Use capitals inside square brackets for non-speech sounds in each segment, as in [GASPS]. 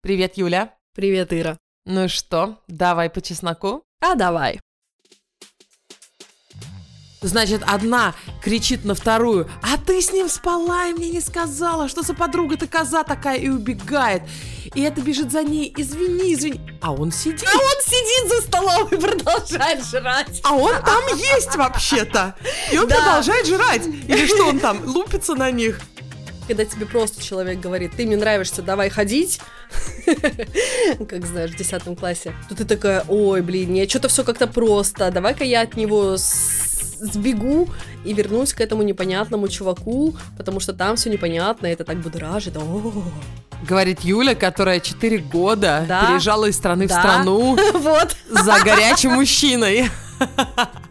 Привет, Юля. Привет, Ира. Ну что, давай по чесноку? А давай. Значит, одна кричит на вторую, а ты с ним спала и мне не сказала, что за подруга ты коза такая и убегает. И это бежит за ней, извини, извини. А он сидит. А он сидит за столом и продолжает жрать. А он там есть вообще-то. И он Да. продолжает жрать. Или что он там, лупится на них? Когда тебе просто человек говорит, ты мне нравишься, давай ходить, [LAUGHS] как знаешь, в 10 классе, то ты такая, ой, блин, мне что-то все как-то просто, давай-ка я от него сбегу и вернусь к этому непонятному чуваку, потому что там все непонятно, это так будоражит. О, Говорит Юля, которая 4 года Да. переезжала из страны в Да. страну [LAUGHS] Вот. за горячим мужчиной. [LAUGHS]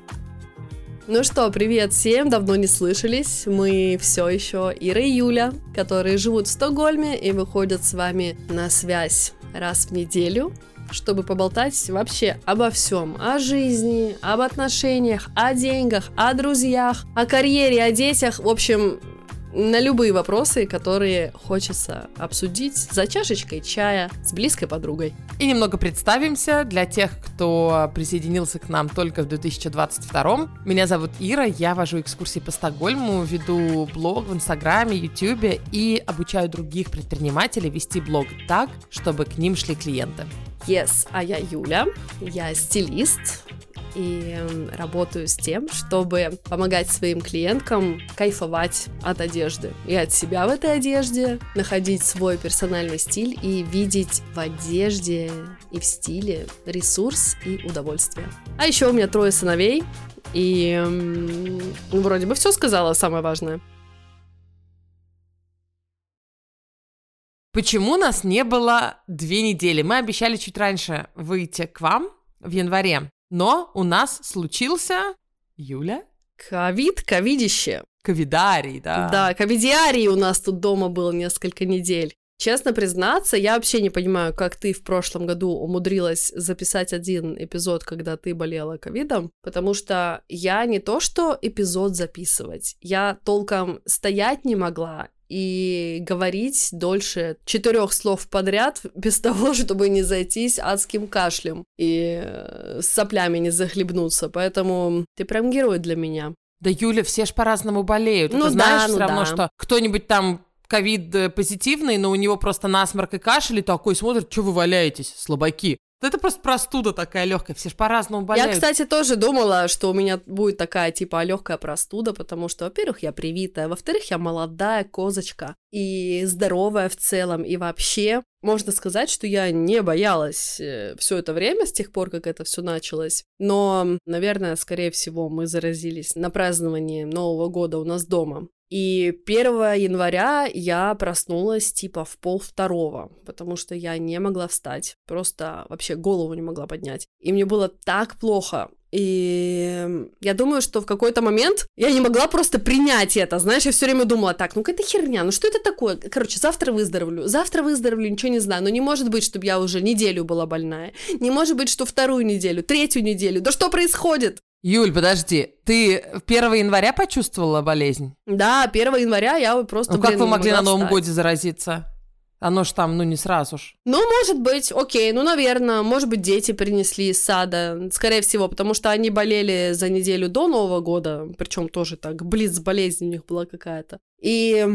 Ну что, привет всем, давно не слышались. Мы все еще Ира и Юля, которые живут в Стокгольме и выходят с вами на связь раз в неделю, чтобы поболтать вообще обо всем. О жизни, об отношениях, о деньгах, о друзьях, о карьере, о детях. В общем, на любые вопросы, которые хочется обсудить за чашечкой чая с близкой подругой. И немного представимся для тех, кто присоединился к нам только в 2022. Меня зовут Ира, я вожу экскурсии по Стокгольму, веду блог в Инстаграме, Ютубе и обучаю других предпринимателей вести блог так, чтобы к ним шли клиенты. Yes, а я Юля, я стилист и м, работаю с тем, чтобы помогать своим клиенткам кайфовать от одежды и от себя в этой одежде, находить свой персональный стиль и видеть в одежде и в стиле ресурс и удовольствие. А еще у меня трое сыновей, и ну, вроде бы все сказала, самое важное. Почему нас не было две недели? Мы обещали чуть раньше выйти к вам в январе, но у нас случился Юля Ковид, ковидище. ковидарий, да. Да, ковидиарий у нас тут дома был несколько недель. Честно признаться, я вообще не понимаю, как ты в прошлом году умудрилась записать один эпизод, когда ты болела ковидом, потому что я не то что эпизод записывать, я толком стоять не могла и говорить дольше четырех слов подряд [LAUGHS] без того, чтобы не зайтись адским кашлем и э, с соплями не захлебнуться. Поэтому ты прям герой для меня. Да, Юля, все ж по-разному болеют. Ну Ты знаешь да, ну все равно, да. что кто-нибудь там ковид э, позитивный, но у него просто насморк и кашель, и такой смотрит, что вы валяетесь, слабаки. Это просто простуда такая легкая, все ж по-разному болеют. Я, кстати, тоже думала, что у меня будет такая, типа, легкая простуда, потому что, во-первых, я привитая, во-вторых, я молодая козочка и здоровая в целом, и вообще, можно сказать, что я не боялась все это время, с тех пор, как это все началось. Но, наверное, скорее всего, мы заразились на праздновании Нового года у нас дома. И 1 января я проснулась типа в пол второго, потому что я не могла встать, просто вообще голову не могла поднять. И мне было так плохо. И я думаю, что в какой-то момент я не могла просто принять это. Знаешь, я все время думала, так, ну какая-то херня, ну что это такое? Короче, завтра выздоровлю, завтра выздоровлю, ничего не знаю. Но не может быть, чтобы я уже неделю была больная. Не может быть, что вторую неделю, третью неделю. Да что происходит? Юль, подожди, ты 1 января почувствовала болезнь? Да, 1 января я просто, Ну как блин, вы не могли на Новом встать. годе заразиться? Оно ж там, ну не сразу ж. Ну, может быть, окей, ну, наверное, может быть, дети принесли из сада, скорее всего, потому что они болели за неделю до Нового года, причем тоже так, близ болезнь у них была какая-то. И,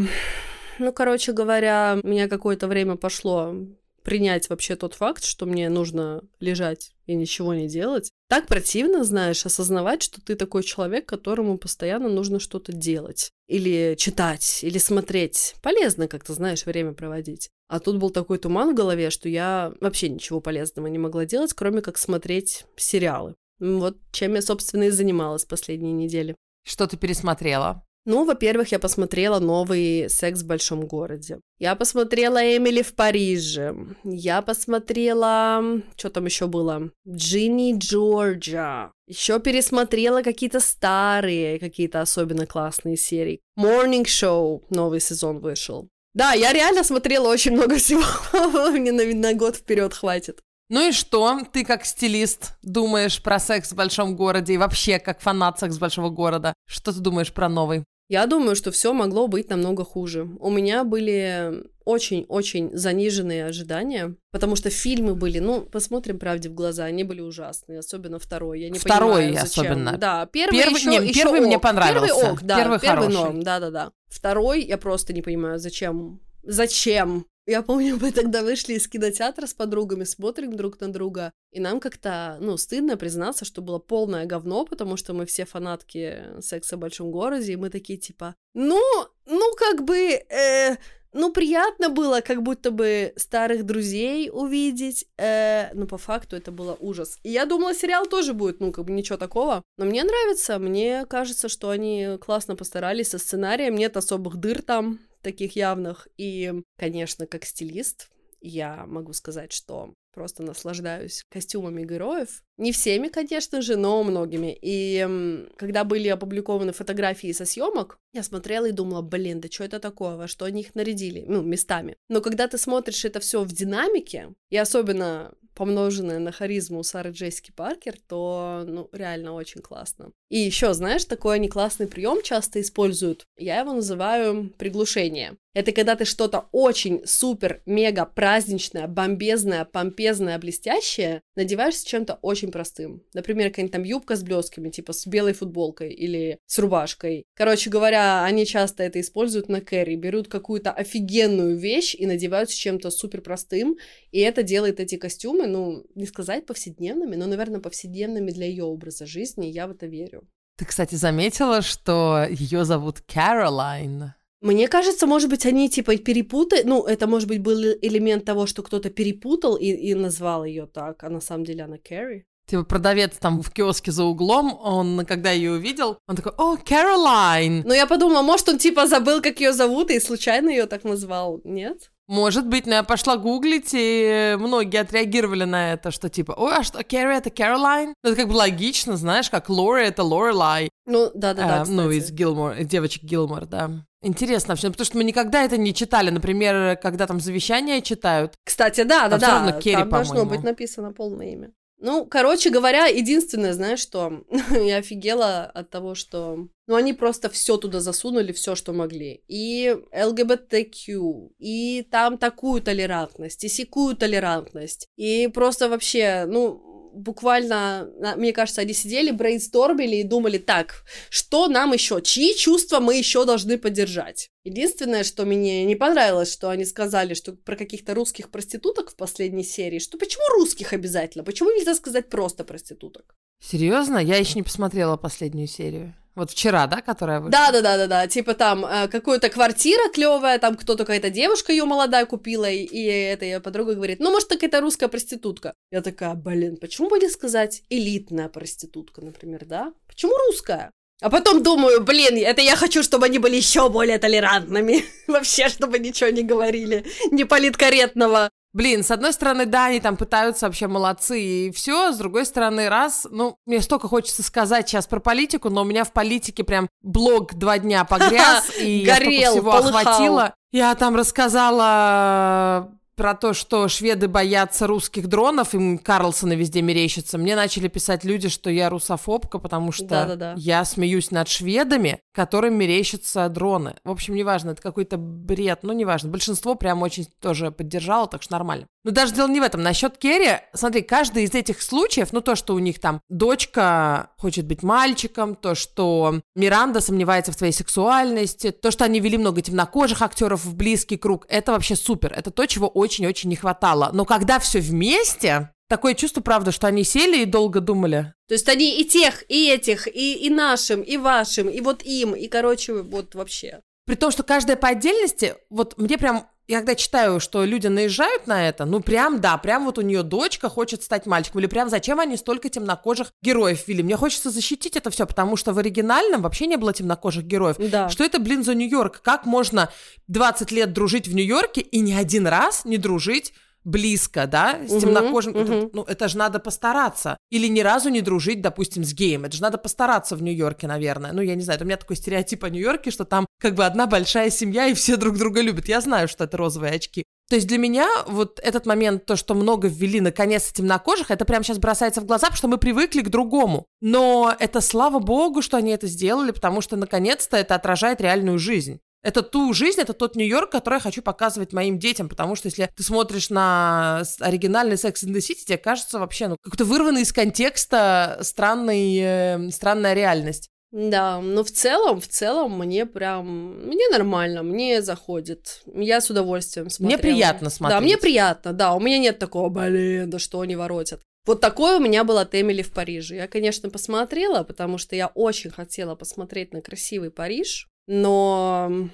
ну, короче говоря, у меня какое-то время пошло принять вообще тот факт, что мне нужно лежать и ничего не делать. Так противно, знаешь, осознавать, что ты такой человек, которому постоянно нужно что-то делать. Или читать, или смотреть. Полезно как-то, знаешь, время проводить. А тут был такой туман в голове, что я вообще ничего полезного не могла делать, кроме как смотреть сериалы. Вот чем я, собственно, и занималась последние недели. Что ты пересмотрела? Ну, во-первых, я посмотрела новый «Секс в большом городе». Я посмотрела «Эмили в Париже». Я посмотрела... Что там еще было? «Джинни Джорджа». Еще пересмотрела какие-то старые, какие-то особенно классные серии. «Morning Show» новый сезон вышел. Да, я реально смотрела очень много всего. [LAUGHS] Мне на, на год вперед хватит. Ну и что? Ты как стилист думаешь про секс в большом городе и вообще как фанат секс большого города? Что ты думаешь про новый? Я думаю, что все могло быть намного хуже. У меня были очень-очень заниженные ожидания, потому что фильмы были, ну, посмотрим правде в глаза, они были ужасные, особенно второй. Я не второй понимаю, зачем. особенно. Да, первый, Первый- еще, не, еще первый мне ок. понравился. Первый ок, да, Первый первый, хороший. норм, да-да-да. Второй я просто не понимаю, зачем. Зачем? Я помню, [LAUGHS] мы тогда вышли из кинотеатра с подругами, смотрим друг на друга, и нам как-то, ну, стыдно признаться, что было полное говно, потому что мы все фанатки секса в большом городе, и мы такие типа, ну, ну, как бы, э, ну, приятно было, как будто бы старых друзей увидеть, э, но по факту это было ужас. И я думала, сериал тоже будет, ну, как бы ничего такого. Но мне нравится, мне кажется, что они классно постарались со сценарием, нет особых дыр там, таких явных. И, конечно, как стилист, я могу сказать, что просто наслаждаюсь костюмами героев. Не всеми, конечно же, но многими. И когда были опубликованы фотографии со съемок, я смотрела и думала, блин, да что это такое, во что они их нарядили, ну, местами. Но когда ты смотришь это все в динамике, и особенно помноженное на харизму Сары Джессики Паркер, то, ну, реально очень классно. И еще, знаешь, такой они классный прием часто используют. Я его называю приглушение. Это когда ты что-то очень супер, мега праздничное, бомбезное, помпезное, блестящее надеваешь с чем-то очень простым. Например, какая-нибудь там юбка с блесками, типа с белой футболкой или с рубашкой. Короче говоря, они часто это используют на кэрри. Берут какую-то офигенную вещь и надевают с чем-то супер простым. И это делает эти костюмы, ну, не сказать повседневными, но, наверное, повседневными для ее образа жизни. Я в это верю. Ты, кстати, заметила, что ее зовут Кэролайн? Мне кажется, может быть, они типа перепутали. Ну, это может быть был элемент того, что кто-то перепутал и, и назвал ее так, а на самом деле она Кэрри. Типа продавец там в киоске за углом, он, когда ее увидел, он такой, о, Кэролайн! Но я подумала, может, он типа забыл, как ее зовут, и случайно ее так назвал. Нет? Может быть, но я пошла гуглить, и многие отреагировали на это, что типа, ой, а что, Кэрри это Кэролайн? Ну, это как бы логично, знаешь, как Лори это Лорелай. Ну, да-да-да, А, ну, из Гилмор, девочек Гилмор, да. Интересно вообще, потому что мы никогда это не читали. Например, когда там завещание читают. Кстати, да, да, да. равно Керри, там должно быть написано полное имя. Ну, короче говоря, единственное, знаешь, что [LAUGHS] я офигела от того, что... Ну, они просто все туда засунули, все, что могли. И ЛГБТQ, и там такую толерантность, и сякую толерантность. И просто вообще, ну, буквально, мне кажется, они сидели, брейнстормили и думали, так, что нам еще, чьи чувства мы еще должны поддержать. Единственное, что мне не понравилось, что они сказали, что про каких-то русских проституток в последней серии, что почему русских обязательно, почему нельзя сказать просто проституток? Серьезно? Я еще не посмотрела последнюю серию. Вот вчера, да, которая вышла? Да, да, да, да, да. Типа там э, какая-то квартира клевая, там кто-то какая-то девушка ее молодая купила, и, и эта ее подруга говорит, ну, может, какая-то русская проститутка. Я такая, блин, почему бы не сказать элитная проститутка, например, да? Почему русская? А потом думаю, блин, это я хочу, чтобы они были еще более толерантными. [LAUGHS] Вообще, чтобы ничего не говорили, не политкорректного. Блин, с одной стороны, да, они там пытаются вообще молодцы и все, с другой стороны, раз, ну, мне столько хочется сказать сейчас про политику, но у меня в политике прям блог два дня [LAUGHS] погряз, и я всего охватила. Я там рассказала про то, что шведы боятся русских дронов, им Карлсона везде мерещится. Мне начали писать люди, что я русофобка, потому что Да-да-да. я смеюсь над шведами, которым мерещатся дроны. В общем, неважно, это какой-то бред, ну, неважно. Большинство прям очень тоже поддержало, так что нормально. Но даже дело не в этом. Насчет Керри, смотри, каждый из этих случаев, ну, то, что у них там дочка хочет быть мальчиком, то, что Миранда сомневается в твоей сексуальности, то, что они вели много темнокожих актеров в близкий круг, это вообще супер. Это то, чего очень-очень не хватало. Но когда все вместе, такое чувство, правда, что они сели и долго думали. То есть они и тех, и этих, и, и нашим, и вашим, и вот им, и, короче, вот вообще. При том, что каждая по отдельности, вот мне прям, я когда читаю, что люди наезжают на это, ну прям, да, прям вот у нее дочка хочет стать мальчиком, или прям зачем они столько темнокожих героев ввели? Мне хочется защитить это все, потому что в оригинальном вообще не было темнокожих героев. Да. Что это, блин, за Нью-Йорк? Как можно 20 лет дружить в Нью-Йорке и ни один раз не дружить близко, да, с Мгм, темнокожим, мгм. это, ну, это же надо постараться. Или ни разу не дружить, допустим, с геем. Это же надо постараться в Нью-Йорке, наверное. Ну, я не знаю, это у меня такой стереотип о Нью-Йорке, что там как бы одна большая семья, и все друг друга любят. Я знаю, что это розовые очки. То есть для меня вот этот момент, то, что много ввели наконец-то темнокожих, это прямо сейчас бросается в глаза, потому что мы привыкли к другому. Но это слава богу, что они это сделали, потому что наконец-то это отражает реальную жизнь. Это ту жизнь, это тот Нью-Йорк, который я хочу показывать моим детям, потому что если ты смотришь на оригинальный Sex in the City, тебе кажется вообще, ну, как-то вырванный из контекста странный, э, странная реальность. Да, но в целом, в целом мне прям, мне нормально, мне заходит. Я с удовольствием смотрела. Мне приятно Да, смотреть. мне приятно, да, у меня нет такого, блин, да что они воротят. Вот такое у меня было от Эмили в Париже. Я, конечно, посмотрела, потому что я очень хотела посмотреть на красивый Париж, но,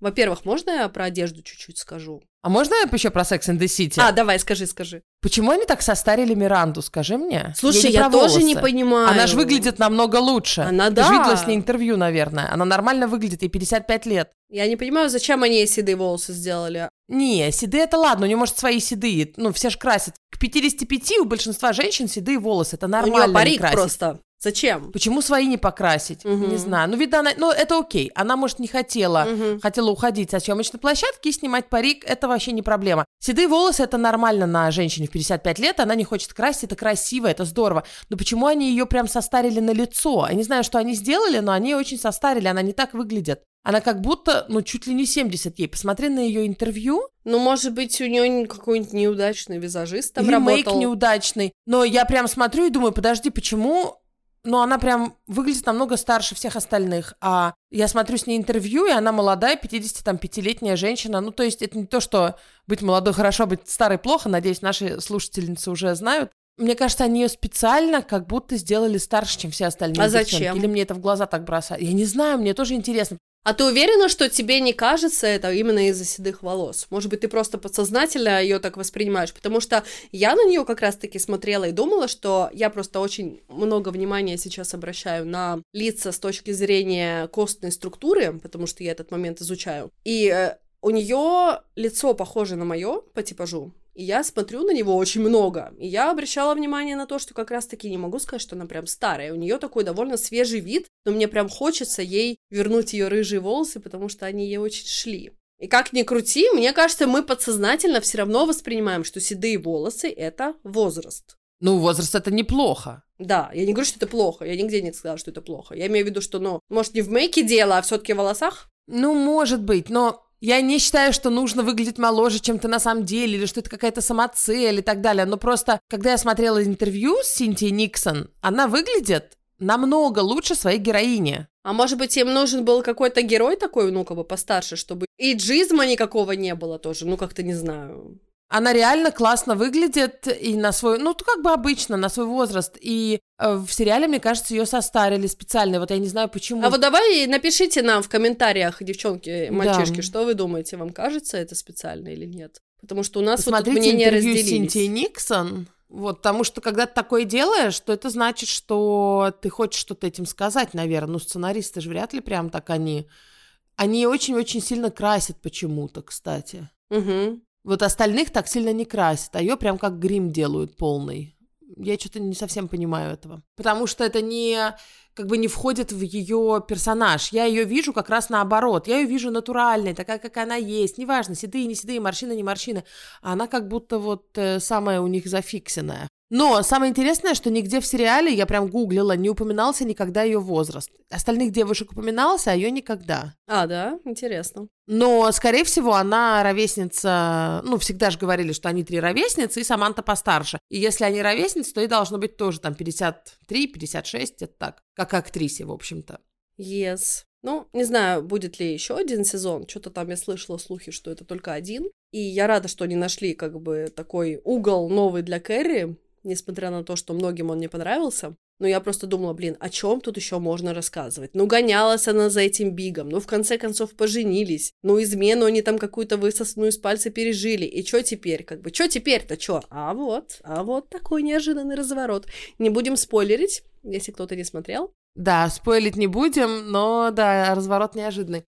во-первых, можно я про одежду чуть-чуть скажу? А можно я еще про Sex in the City? А, давай, скажи, скажи. Почему они так состарили Миранду, скажи мне? Слушай, я, про тоже не понимаю. Она же выглядит намного лучше. Она, Ты да. же видела с ней интервью, наверное. Она нормально выглядит, ей 55 лет. Я не понимаю, зачем они ей седые волосы сделали. Не, седые это ладно, у нее, может, свои седые. Ну, все же красят. К 55 у большинства женщин седые волосы. Это у нормально нее не парик красить. просто. Зачем? Почему свои не покрасить? Мгм. Не знаю. Ну, видно, она... Ну, это окей. Она, может, не хотела. Мгм. Хотела уходить со съемочной площадки и снимать парик, это вообще не проблема. Седые волосы это нормально на женщине в 55 лет, она не хочет красить, это красиво, это здорово. Но почему они ее прям состарили на лицо? Я не знаю, что они сделали, но они ее очень состарили, она не так выглядит. Она как будто, ну, чуть ли не 70 ей. Посмотри на ее интервью. Ну, может быть, у нее какой-нибудь неудачный визажист там Или мейк работал. неудачный. Но я прям смотрю и думаю, подожди, почему... Ну, она прям выглядит намного старше всех остальных. А я смотрю с ней интервью, и она молодая, 55-летняя женщина. Ну, то есть это не то, что быть молодой хорошо, быть старой плохо. Надеюсь, наши слушательницы уже знают. Мне кажется, они ее специально как будто сделали старше, чем все остальные А девчонки. зачем? Или мне это в глаза так бросает. Я не знаю, мне тоже интересно. А ты уверена, что тебе не кажется это именно из-за седых волос? Может быть, ты просто подсознательно ее так воспринимаешь? Потому что я на нее как раз-таки смотрела и думала, что я просто очень много внимания сейчас обращаю на лица с точки зрения костной структуры, потому что я этот момент изучаю. И э, у нее лицо похоже на мое по типажу. И я смотрю на него очень много. И я обращала внимание на то, что как раз-таки не могу сказать, что она прям старая. У нее такой довольно свежий вид, но мне прям хочется ей вернуть ее рыжие волосы, потому что они ей очень шли. И как ни крути, мне кажется, мы подсознательно все равно воспринимаем, что седые волосы — это возраст. Ну, возраст это неплохо. Да, я не говорю, что это плохо, я нигде не сказала, что это плохо. Я имею в виду, что, ну, может, не в мейке дело, а все таки в волосах? Ну, может быть, но я не считаю, что нужно выглядеть моложе, чем ты на самом деле, или что это какая-то самоцель и так далее. Но просто, когда я смотрела интервью с Синтией Никсон, она выглядит намного лучше своей героини. А может быть, им нужен был какой-то герой такой, ну, как бы постарше, чтобы и джизма никакого не было тоже, ну, как-то не знаю. Она реально классно выглядит и на свой, ну, как бы обычно, на свой возраст. И э, в сериале, мне кажется, ее состарили специально. Вот я не знаю, почему. А вот давай напишите нам в комментариях, девчонки, мальчишки, Да. что вы думаете, вам кажется это специально или нет? Потому что у нас вот тут Посмотрите мнения интервью с разделились. Синтией Никсон. Вот, потому что когда ты такое делаешь, то это значит, что ты хочешь что-то этим сказать, наверное. Ну, сценаристы же вряд ли прям так они... Они очень-очень сильно красят почему-то, кстати. Мгм. Вот остальных так сильно не красят, а ее прям как грим делают полный. Я что-то не совсем понимаю этого. Потому что это не как бы не входит в ее персонаж. Я ее вижу как раз наоборот. Я ее вижу натуральной, такая, как она есть. Неважно, седые, не седые, морщины, не морщины. А она как будто вот э, самая у них зафиксенная. Но самое интересное, что нигде в сериале, я прям гуглила, не упоминался никогда ее возраст. Остальных девушек упоминался, а ее никогда. А, да, интересно. Но, скорее всего, она ровесница... Ну, всегда же говорили, что они три ровесницы, и Саманта постарше. И если они ровесницы, то и должно быть тоже там 53, 56, это так. Как актрисе, в общем-то. Yes. Ну, не знаю, будет ли еще один сезон. Что-то там я слышала слухи, что это только один. И я рада, что они нашли как бы такой угол новый для Кэрри, несмотря на то, что многим он не понравился. Но я просто думала, блин, о чем тут еще можно рассказывать? Ну, гонялась она за этим Бигом, ну, в конце концов, поженились, ну, измену они там какую-то высосанную из пальца пережили, и что теперь? Как бы, что теперь-то, что? А вот, а вот такой неожиданный разворот. Не будем спойлерить, если кто-то не смотрел. Да, спойлить не будем, но да, разворот неожиданный.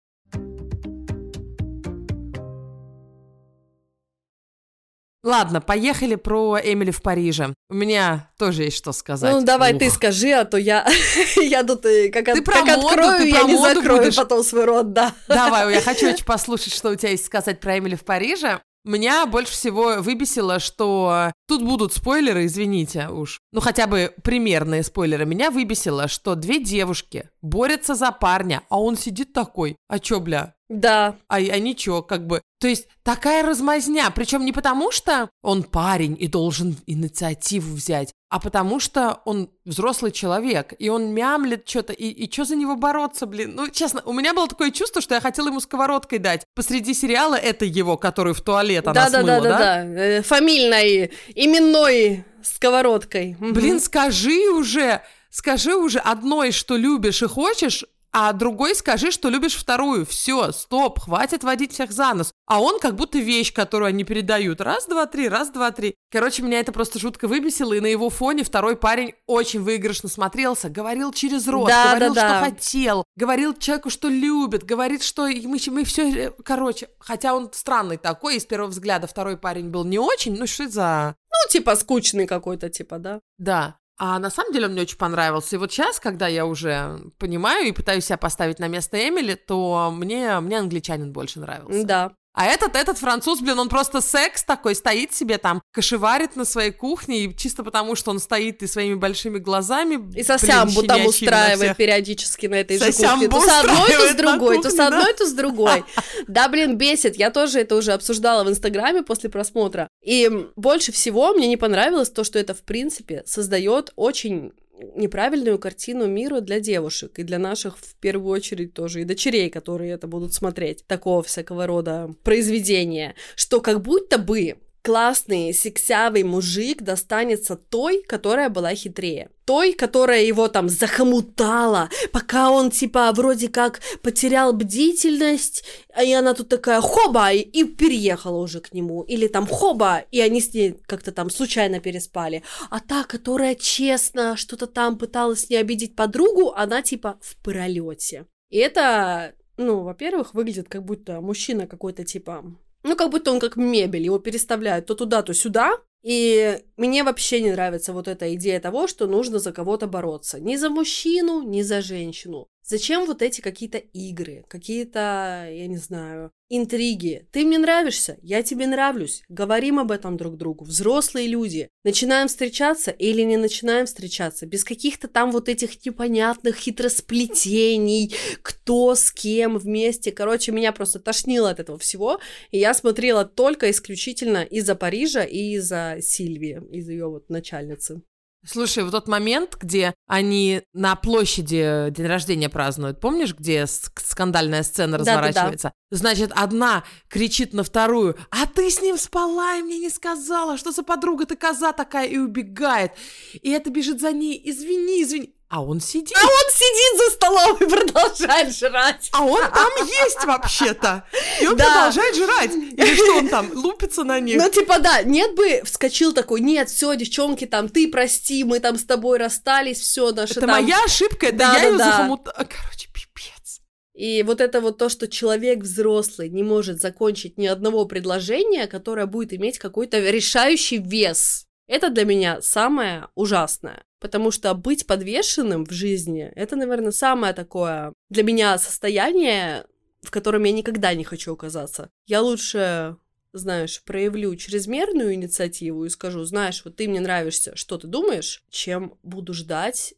Ладно, поехали про Эмили в Париже. У меня тоже есть что сказать. Ну, давай Ух. ты скажи, а то я, [LAUGHS] я тут э, как, Ты от- про как моду, открою, ты я про не моду закрою будешь. потом свой рот, да. Давай, я хочу [LAUGHS] очень послушать, что у тебя есть сказать про Эмили в Париже. Меня больше всего выбесило, что тут будут спойлеры, извините уж. Ну, хотя бы примерные спойлеры. Меня выбесило, что две девушки борются за парня, а он сидит такой. А чё, бля? Да, А, а ничего, как бы. То есть такая размазня. Причем не потому, что он парень и должен инициативу взять, а потому что он взрослый человек, и он мямлет что-то, и, и что за него бороться, блин? Ну, честно, у меня было такое чувство, что я хотела ему сковородкой дать. Посреди сериала это его, который в туалет она да, да, смыла, да, да, да, Э, фамильной, именной сковородкой. Блин, скажи уже, скажи уже одной, что любишь и хочешь, а другой скажи, что любишь вторую. Все, стоп, хватит водить всех за нос. А он как будто вещь, которую они передают. Раз, два, три, раз, два, три. Короче, меня это просто жутко выбесило, и на его фоне второй парень очень выигрышно смотрелся. Говорил через рот, Да, говорил, да, да. что хотел, говорил человеку, что любит, говорит, что мы, мы все... Короче, хотя он странный такой, и с первого взгляда второй парень был не очень, ну что за... Ну, типа скучный какой-то, типа, да. Да. А на самом деле он мне очень понравился. И вот сейчас, когда я уже понимаю и пытаюсь себя поставить на место Эмили, то мне, мне англичанин больше нравился. Да. А этот, этот француз, блин, он просто секс такой, стоит себе там, кошеварит на своей кухне, и чисто потому, что он стоит и своими большими глазами... И сосямбу блин, там на устраивает периодически на этой же Сосямбу кухне. То с одной, то с другой, то с кухне, да. одной, то с другой. Да, блин, бесит. Я тоже это уже обсуждала в Инстаграме после просмотра. И больше всего мне не понравилось то, что это, в принципе, создает очень неправильную картину мира для девушек и для наших, в первую очередь, тоже и дочерей, которые это будут смотреть, такого всякого рода произведения, что как будто бы классный, сексявый мужик достанется той, которая была хитрее. Той, которая его там захомутала, пока он типа вроде как потерял бдительность, и она тут такая хоба, и, и переехала уже к нему. Или там хоба, и они с ней как-то там случайно переспали. А та, которая честно что-то там пыталась не обидеть подругу, она типа в пролете. И это, ну, во-первых, выглядит как будто мужчина какой-то типа ну, как будто он как мебель, его переставляют то туда, то сюда. И мне вообще не нравится вот эта идея того, что нужно за кого-то бороться. Ни за мужчину, ни за женщину. Зачем вот эти какие-то игры, какие-то, я не знаю, интриги? Ты мне нравишься, я тебе нравлюсь. Говорим об этом друг другу. Взрослые люди. Начинаем встречаться или не начинаем встречаться. Без каких-то там вот этих непонятных хитросплетений, кто с кем вместе. Короче, меня просто тошнило от этого всего. И я смотрела только исключительно из-за Парижа и из-за Сильвии, из ее вот начальницы. Слушай, вот тот момент, где они на площади день рождения празднуют, помнишь, где скандальная сцена Да-да-да. разворачивается? Значит, одна кричит на вторую, а ты с ним спала и мне не сказала, что за подруга ты коза такая, и убегает. И это бежит за ней, извини, извини. А он сидит. Он сидит за столом и продолжает жрать. А он там есть вообще-то. И он Да. продолжает жрать. Или что он там, лупится на них? Ну, типа, да, нет бы вскочил такой, нет, все, девчонки, там, ты прости, мы там с тобой расстались, все, наши Это там... моя ошибка, это Да, я да, ее да. захомутала. Короче, пипец. И вот это вот то, что человек взрослый не может закончить ни одного предложения, которое будет иметь какой-то решающий вес. Это для меня самое ужасное. Потому что быть подвешенным в жизни, это, наверное, самое такое для меня состояние, в котором я никогда не хочу оказаться. Я лучше, знаешь, проявлю чрезмерную инициативу и скажу, знаешь, вот ты мне нравишься, что ты думаешь, чем буду ждать,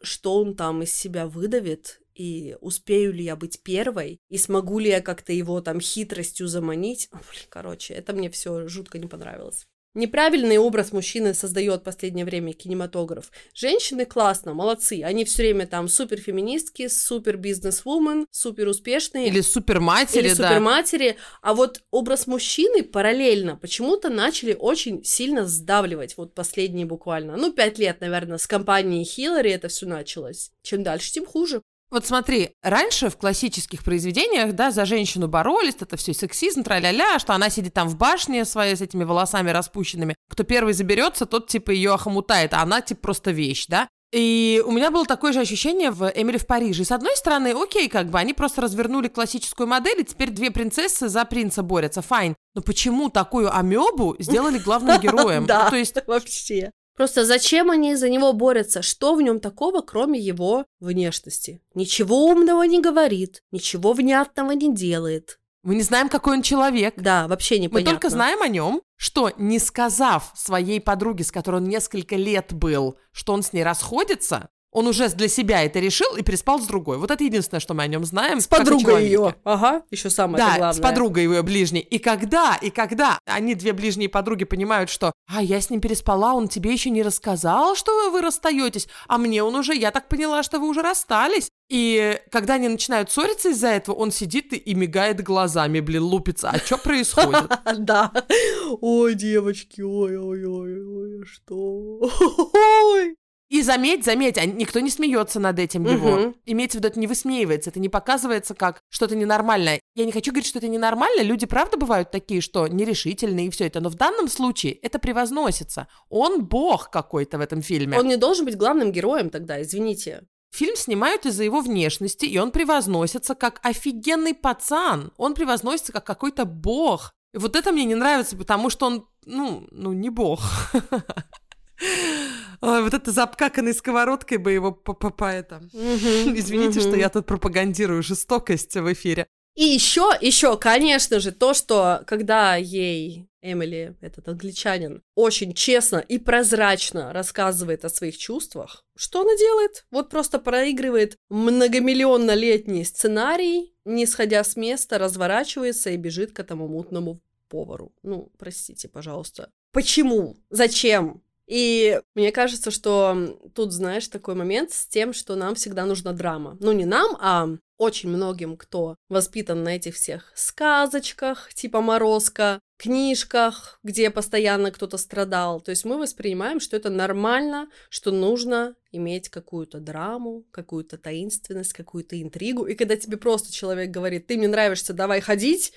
что он там из себя выдавит, и успею ли я быть первой, и смогу ли я как-то его там хитростью заманить. Короче, это мне все жутко не понравилось. Неправильный образ мужчины создает в последнее время кинематограф. Женщины классно, молодцы. Они все время там супер феминистки, супер бизнес-вумен, супер успешные. Или суперматери, Или да. А вот образ мужчины параллельно почему-то начали очень сильно сдавливать. Вот последние буквально, ну, пять лет, наверное, с кампанией Хиллари это все началось. Чем дальше, тем хуже. Вот смотри, раньше в классических произведениях, да, за женщину боролись, это все сексизм, тра-ля-ля, что она сидит там в башне своей с этими волосами распущенными. Кто первый заберется, тот типа ее охомутает, а она типа просто вещь, да? И у меня было такое же ощущение в «Эмили в Париже». С одной стороны, окей, как бы, они просто развернули классическую модель, и теперь две принцессы за принца борются, fine. Но почему такую амебу сделали главным [LAUGHS] героем? Да, то есть, вообще. Просто зачем они за него борются? Что в нем такого, кроме его внешности? Ничего умного не говорит, ничего внятного не делает. мы не знаем, какой он человек. Да, вообще Мы непонятно. только знаем о нем, что не сказав своей подруге, с которой он несколько лет был, что он с ней расходится, он уже для себя это решил и переспал с другой. Вот это единственное, что мы о нем знаем. С подругой ее. Ага, еще самое Да, главное. с подругой его ближней. И когда, и когда они, две ближние подруги, понимают, что «А, я с ним переспала, он тебе еще не рассказал, что вы расстаетесь, а мне он уже, я так поняла, что вы уже расстались». И когда они начинают ссориться из-за этого, он сидит и, и мигает глазами, блин, лупится. А что происходит? [LAUGHS] Да. Ой, девочки, ой, ой, ой, ой, что? [LAUGHS] Ой. И заметь, заметь, а никто не смеется над этим его. Мгм. Имеется в виду, это не высмеивается, это не показывается как что-то ненормальное. Я не хочу говорить, что это ненормально. Люди, правда, бывают такие, что нерешительные и все это. Но в данном случае это превозносится. Он бог какой-то в этом фильме. Он не должен быть главным героем тогда, извините. Фильм снимают из-за его внешности, и он превозносится как офигенный пацан. Он превозносится как какой-то бог. И вот это мне не нравится, потому что он, ну, ну не бог. [LAUGHS] Ой, вот это за обкаканной сковородкой бы его по, это. [LAUGHS] Извините, что я тут пропагандирую жестокость в эфире. И еще, еще, конечно же, то, что когда ей Эмили, этот англичанин, очень честно и прозрачно рассказывает о своих чувствах, что она делает? Вот просто проигрывает многомиллионно-летний сценарий, не сходя с места, разворачивается и бежит к этому мутному повару. Ну, простите, пожалуйста. Почему? Зачем? И мне кажется, что тут, знаешь, такой момент с тем, что нам всегда нужна драма. Ну, не нам, а очень многим, кто воспитан на этих всех сказочках, типа «Морозко», книжках, где постоянно кто-то страдал. То есть мы воспринимаем, что это нормально, что нужно иметь какую-то драму, какую-то таинственность, какую-то интригу. И когда тебе просто человек говорит, ты мне нравишься, давай ходить,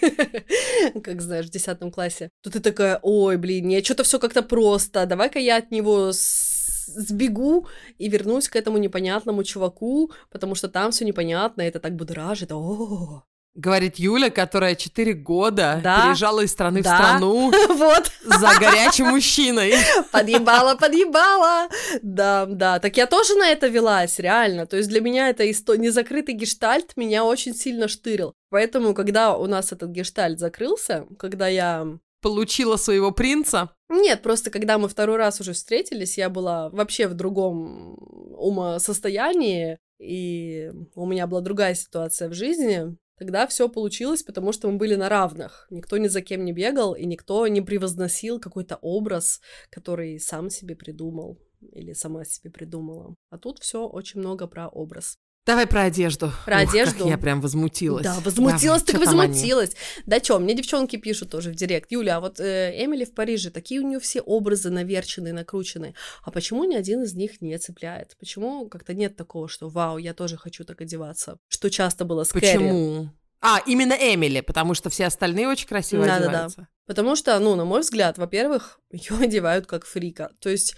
[LAUGHS] как знаешь, в 10 классе, то ты такая, ой, блин, нет, что-то все как-то просто, давай-ка я от него сбегу и вернусь к этому непонятному чуваку, потому что там все непонятно, это так будоражит. О, Говорит Юля, которая 4 года Да. переезжала из страны Да. в страну [LAUGHS] вот, за горячим мужчиной. [LAUGHS] подъебала, подъебала. Да, да, так я тоже на это велась, реально. То есть для меня это исто... незакрытый гештальт меня очень сильно штырил. Поэтому, когда у нас этот гештальт закрылся, когда я Получила своего принца. Нет, просто когда мы второй раз уже встретились, я была вообще в другом умосостоянии, и у меня была другая ситуация в жизни. Тогда все получилось, потому что мы были на равных. Никто ни за кем не бегал, и никто не превозносил какой-то образ, который сам себе придумал или сама себе придумала. А тут все очень много про образ. Давай про одежду. Про Ух, одежду. Как я прям возмутилась. Да, возмутилась, Давай, так там они? возмутилась. Да чё, мне девчонки пишут тоже в директ. Юля, а вот э, Эмили в Париже, такие у нее все образы наверченные, накрученные. А почему ни один из них не цепляет? Почему как-то нет такого, что вау, я тоже хочу так одеваться? Что часто было с Кэрри. Почему? А, именно Эмили, потому что все остальные очень красиво Да-да-да. одеваются. Потому что, ну, на мой взгляд, во-первых, [LAUGHS] ее одевают как фрика. То есть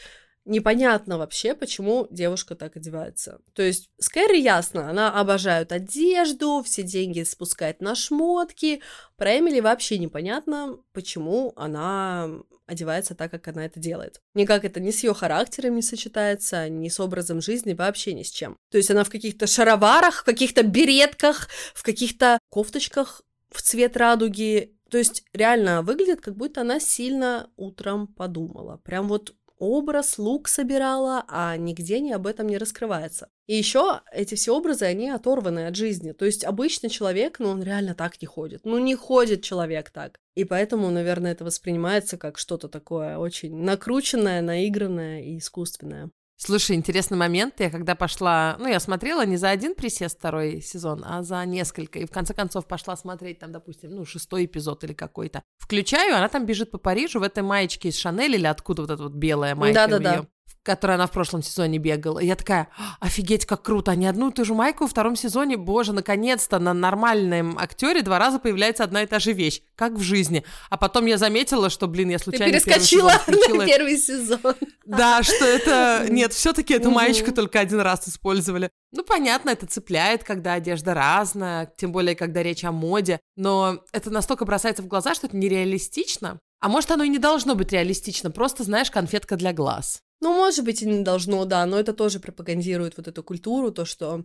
непонятно вообще, почему девушка так одевается. То есть с ясно, она обожает одежду, все деньги спускает на шмотки. Про Эмили вообще непонятно, почему она одевается так, как она это делает. Никак это ни с ее характером не сочетается, ни с образом жизни, вообще ни с чем. То есть она в каких-то шароварах, в каких-то беретках, в каких-то кофточках в цвет радуги. То есть реально выглядит, как будто она сильно утром подумала. Прям вот образ, лук собирала, а нигде не об этом не раскрывается. И еще эти все образы, они оторваны от жизни. То есть обычный человек, ну он реально так не ходит. Ну не ходит человек так. И поэтому, наверное, это воспринимается как что-то такое очень накрученное, наигранное и искусственное. Слушай, интересный момент. Я когда пошла... Ну, я смотрела не за один присест второй сезон, а за несколько. И в конце концов пошла смотреть там, допустим, ну, шестой эпизод или какой-то. Включаю, она там бежит по Парижу в этой маечке из Шанель или откуда вот эта вот белая майка у Да-да-да. Неё. которой она в прошлом сезоне бегала. И я такая, офигеть, как круто, они одну и ту же майку во втором сезоне, боже, наконец-то на нормальном актере два раза появляется одна и та же вещь, как в жизни. А потом я заметила, что, блин, я случайно Ты перескочила на первый сезон. Да, что это... Нет, все таки эту маечку только один раз использовали. Ну, понятно, это цепляет, когда одежда разная, тем более, когда речь о моде, но это настолько бросается в глаза, что это нереалистично. А может, оно и не должно быть реалистично, просто, знаешь, конфетка для глаз. Ну, может быть, и не должно, да, но это тоже пропагандирует вот эту культуру, то, что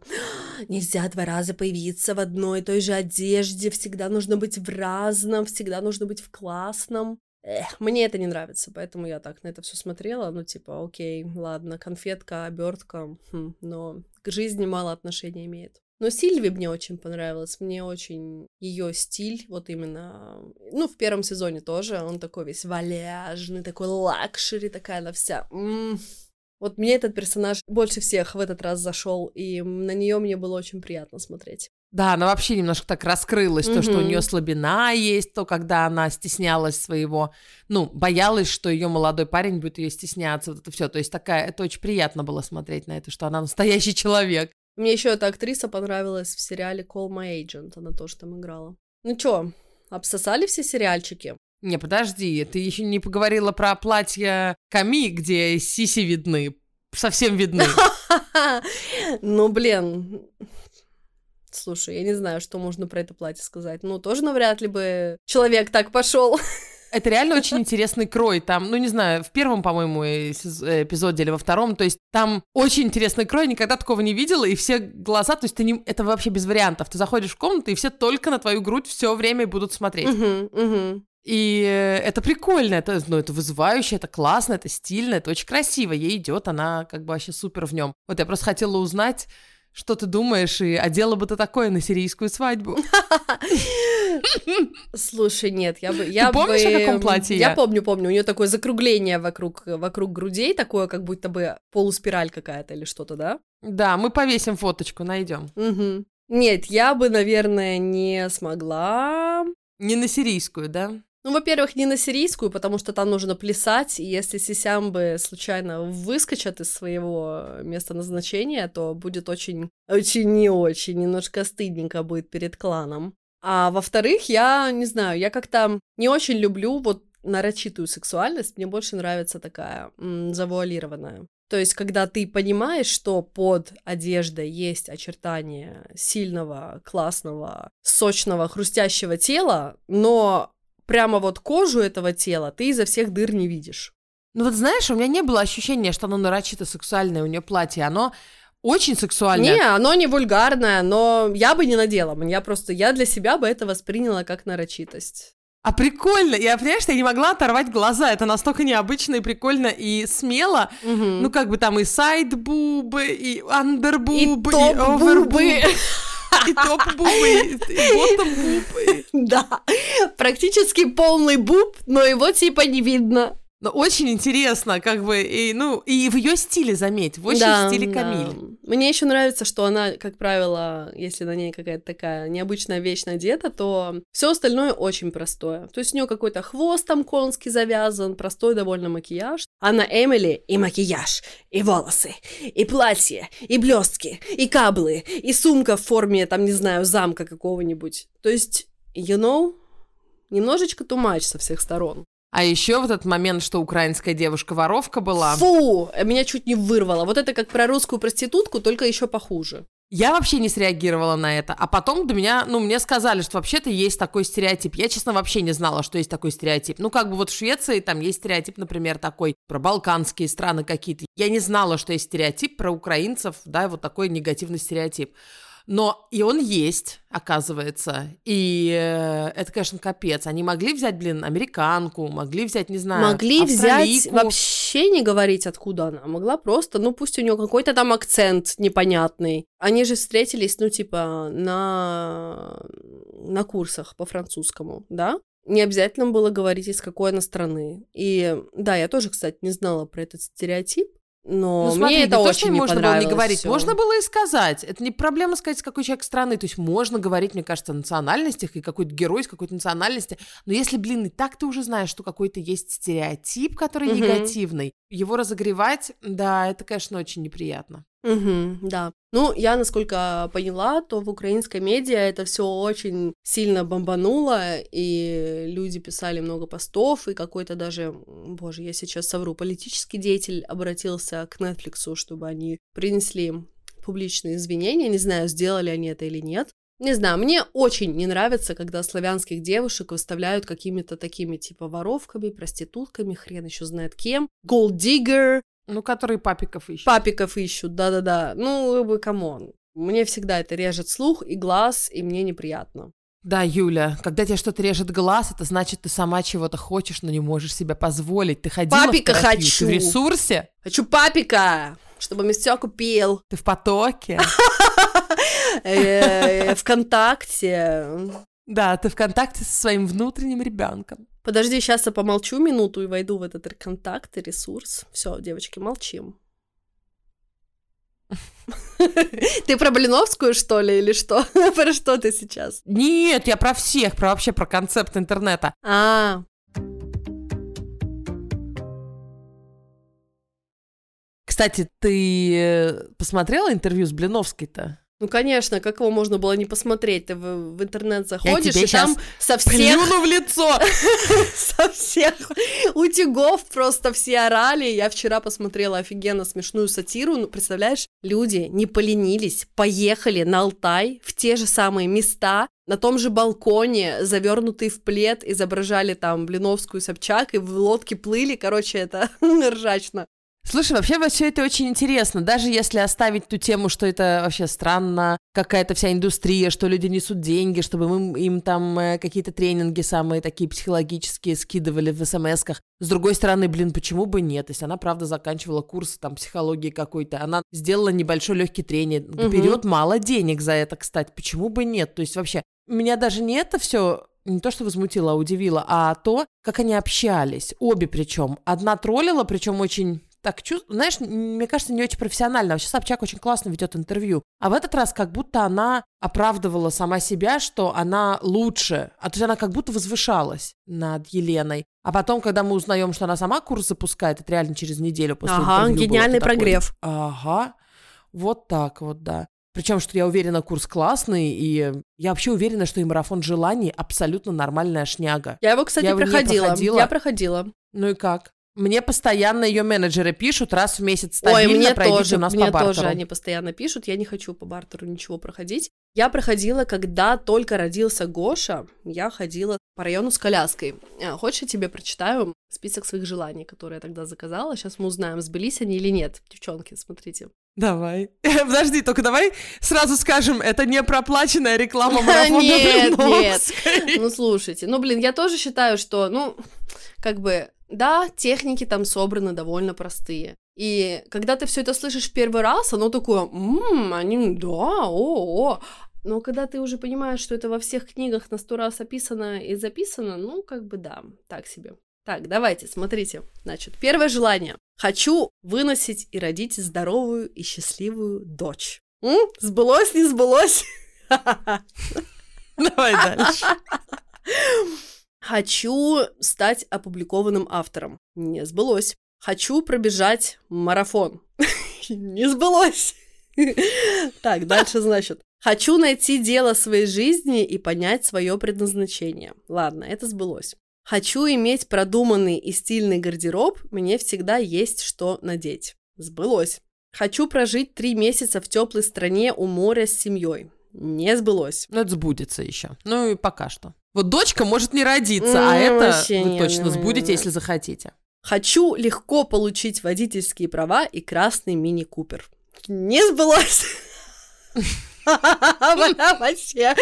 нельзя два раза появиться в одной и той же одежде, всегда нужно быть в разном, всегда нужно быть в классном. Эх, мне это не нравится, поэтому я так на это все смотрела, ну, типа, окей, ладно, конфетка, обертка, хм, но к жизни мало отношения имеет. Но Сильви мне очень понравилась, мне очень ее стиль, вот именно, ну, в первом сезоне тоже, он такой весь вальяжный, такой luxury, такая она вся, м-м. Вот мне этот персонаж больше всех в этот раз зашел, и на нее мне было очень приятно смотреть. Да, она вообще немножко так раскрылась, mm-hmm. то, что у нее слабина есть, то, когда она стеснялась своего, ну, боялась, что ее молодой парень будет ее стесняться, вот это все. То есть такая, это очень приятно было смотреть на это, что она настоящий человек. Мне еще эта актриса понравилась в сериале Call My Agent, она тоже там играла. Ну чё, обсосали все сериальчики? Не, подожди, ты еще не поговорила про платье Ками, где сиси видны, совсем видны. [LAUGHS] Ну, блин, Слушай, я не знаю, что можно про это платье сказать. Ну, тоже навряд ли бы человек так пошел. [LAUGHS] Это реально очень интересный крой. Там, ну не знаю, в первом, по-моему, эпизоде или во втором. То есть там очень интересный крой, никогда такого не видела, и все глаза, то есть ты не, это вообще без вариантов. Ты заходишь в комнату, и все только на твою грудь все время будут смотреть. Uh-huh, uh-huh. И это прикольно, это, ну, это вызывающе, это классно, это стильно, это очень красиво. Ей идет, она как бы вообще супер в нем. Вот я просто хотела узнать, что ты думаешь, и одела бы ты такое на сирийскую свадьбу? Слушай, нет, я бы... Я ты помнишь, бы, о каком платье я? Я помню, помню. У нее такое закругление вокруг, вокруг грудей, такое, как будто бы полуспираль какая-то или что-то, да? Да, мы повесим фоточку, найдем. Угу. Нет, я бы, наверное, не смогла. Не на сирийскую, да? Ну, во-первых, не на сирийскую, потому что там нужно плясать, и если сисямбы случайно выскочат из своего места назначения, то будет очень, очень не очень, немножко стыдненько будет перед кланом. А во-вторых, я не знаю, я как-то не очень люблю вот нарочитую сексуальность, мне больше нравится такая м, завуалированная. То есть, когда ты понимаешь, что под одеждой есть очертания сильного, классного, сочного, хрустящего тела, но прямо вот кожу этого тела ты изо всех дыр не видишь. Ну вот знаешь, у меня не было ощущения, что оно нарочито сексуальное, у нее платье, оно очень сексуальное. Не, оно не вульгарное, но я бы не надела. Я просто, я для себя бы это восприняла как нарочитость. А прикольно, я, понимаешь, я не могла оторвать глаза, это настолько необычно и прикольно и смело, угу. ну как бы там и сайд-бубы, и андербубы, и, и овербубы. [LAUGHS] И топ-бубы, и ботом-бубы. Да, практически полный буб, но его типа не видно. Но очень интересно, как бы, и, ну, и в ее стиле, заметь, в очень да, стиле Камиль. Да. Мне еще нравится, что она, как правило, если на ней какая-то такая необычная вещь надета, то все остальное очень простое. То есть у нее какой-то хвост там конский завязан, простой довольно макияж. А на Эмили и макияж, и волосы, и платье, и блестки, и каблы, и сумка в форме, там, не знаю, замка какого-нибудь. То есть, you know, немножечко тумач со всех сторон. А еще вот этот момент, что украинская девушка-воровка была. Фу! Меня чуть не вырвало. Вот это как про русскую проститутку, только еще похуже. Я вообще не среагировала на это. А потом до меня, ну, мне сказали, что вообще-то есть такой стереотип. Я, честно, вообще не знала, что есть такой стереотип. Ну, как бы вот в Швеции там есть стереотип, например, такой про балканские страны какие-то. Я не знала, что есть стереотип про украинцев, да, вот такой негативный стереотип. Но и он есть, оказывается. И э, это, конечно, капец. Они могли взять, блин, американку, могли взять, не знаю, Могли взять вообще не говорить, откуда она. Могла просто, ну пусть у нее какой-то там акцент непонятный. Они же встретились, ну, типа, на, на курсах по французскому, да? Не обязательно было говорить, из какой она страны. И да, я тоже, кстати, не знала про этот стереотип. Но ну, смотри, мне это не очень то, не можно было не говорить, всё. можно было и сказать. Это не проблема сказать, с какой человек страны. То есть можно говорить, мне кажется, о национальностях и какой-то герой из какой-то национальности. Но если, блин, и так ты уже знаешь, что какой-то есть стереотип, который угу. негативный, его разогревать, да, это, конечно, очень неприятно. Угу, да. Ну, я, насколько поняла, то в украинской медиа это все очень сильно бомбануло, и люди писали много постов, и какой-то даже, боже, я сейчас совру, политический деятель обратился к Netflix, чтобы они принесли публичные извинения. Не знаю, сделали они это или нет. Не знаю, мне очень не нравится, когда славянских девушек выставляют какими-то такими типа воровками, проститутками, хрен еще знает кем, gold digger. Ну, которые папиков ищут. Папиков ищут, да-да-да. Ну, вы, come on. Мне всегда это режет слух и глаз, и мне неприятно. Да, Юля, когда тебе что-то режет глаз, это значит, ты сама чего-то хочешь, но не можешь себе позволить. Ты ходила Папика в терапию, хочу. ты в ресурсе, Хочу папика, чтобы все купил. ты в потоке. [LAUGHS] Э, Вконтакте. Да, ты в контакте со своим внутренним ребенком. Подожди, сейчас я помолчу минуту и войду в этот контакт и ресурс. Все, девочки, молчим. [LAUGHS] Ты про Блиновскую, что ли, или что? [LAUGHS] Про что ты сейчас? Нет, я про всех, про вообще про концепт интернета. А, Кстати, ты э, посмотрела интервью с Блиновской-то? Ну конечно, как его можно было не посмотреть? Ты в, в интернет заходишь, и там со всех, в лицо! [LAUGHS] со всех утюгов просто все орали. Я вчера посмотрела офигенно смешную сатиру. Ну, представляешь, люди не поленились, поехали на Алтай в те же самые места, на том же балконе, завернутые в плед, изображали там Блиновскую Собчак и в лодке плыли. Короче, это [LAUGHS] ржачно. Слушай, вообще все это очень интересно. Даже если оставить ту тему, что это вообще странно, какая-то вся индустрия, что люди несут деньги, чтобы мы им там э, какие-то тренинги самые такие психологические скидывали в смс-ках. С другой стороны, блин, почему бы нет? Если она, правда, заканчивала курс там психологии какой-то, она сделала небольшой легкий тренинг, Мгм. берет мало денег за это, кстати. Почему бы нет? То есть вообще, меня даже не это все не то, что возмутило, а удивило, а то, как они общались. Обе причем. Одна троллила, причем очень так чувств... Знаешь, мне кажется, не очень профессионально. Вообще Собчак очень классно ведет интервью. А в этот раз как будто она оправдывала сама себя, что она лучше. А то есть она как будто возвышалась над Еленой. А потом, когда мы узнаем, что она сама курс запускает, это реально через неделю после Ага, интервью было, гениальный ты такой, прогрев. Ага, вот так вот, да. Причем, что я уверена, курс классный, и я вообще уверена, что и марафон желаний абсолютно нормальная шняга. Я его, кстати, Я его проходила. проходила. Я проходила. Ну и как? Мне постоянно ее менеджеры пишут раз в месяц Ой, стабильно, мне пройдите тоже, у нас мне по бартеру. тоже они постоянно пишут. Я не хочу по бартеру ничего проходить. Я проходила, когда только родился Гоша, я ходила по району с коляской. А, Хочешь, я тебе прочитаю список своих желаний, которые я тогда заказала? Сейчас мы узнаем, сбылись они или нет. Девчонки, смотрите. Давай. [LAUGHS] Подожди, только давай сразу скажем, это не проплаченная реклама [LAUGHS] марафона [LAUGHS] Нет, Блиновской. Ну, слушайте, ну, блин, я тоже считаю, что, ну, как бы, да, техники там собраны довольно простые. И когда ты все это слышишь в первый раз, оно такое, ммм, они, да, о, о. Но когда ты уже понимаешь, что это во всех книгах на сто раз описано и записано, ну, как бы да, так себе. Так, давайте, смотрите. Значит, первое желание. Хочу выносить и родить здоровую и счастливую дочь. М? Сбылось, не сбылось? [LAUGHS] Давай дальше. [LAUGHS] Хочу стать опубликованным автором. Не сбылось. Хочу пробежать марафон. [LAUGHS] Не сбылось. [LAUGHS] Так, дальше, значит. Хочу найти дело своей жизни и понять свое предназначение. Ладно, это сбылось. Хочу иметь продуманный и стильный гардероб, мне всегда есть что надеть. Сбылось. Хочу прожить три месяца в теплой стране у моря с семьей. Не сбылось. Ну, это сбудется еще. Ну и пока что. Вот дочка может не родиться, а Ну, это вообще вы не, точно не, сбудете, не. если захотите. Хочу легко получить водительские права и красный мини-купер. Не сбылось. [LAUGHS] Вообще.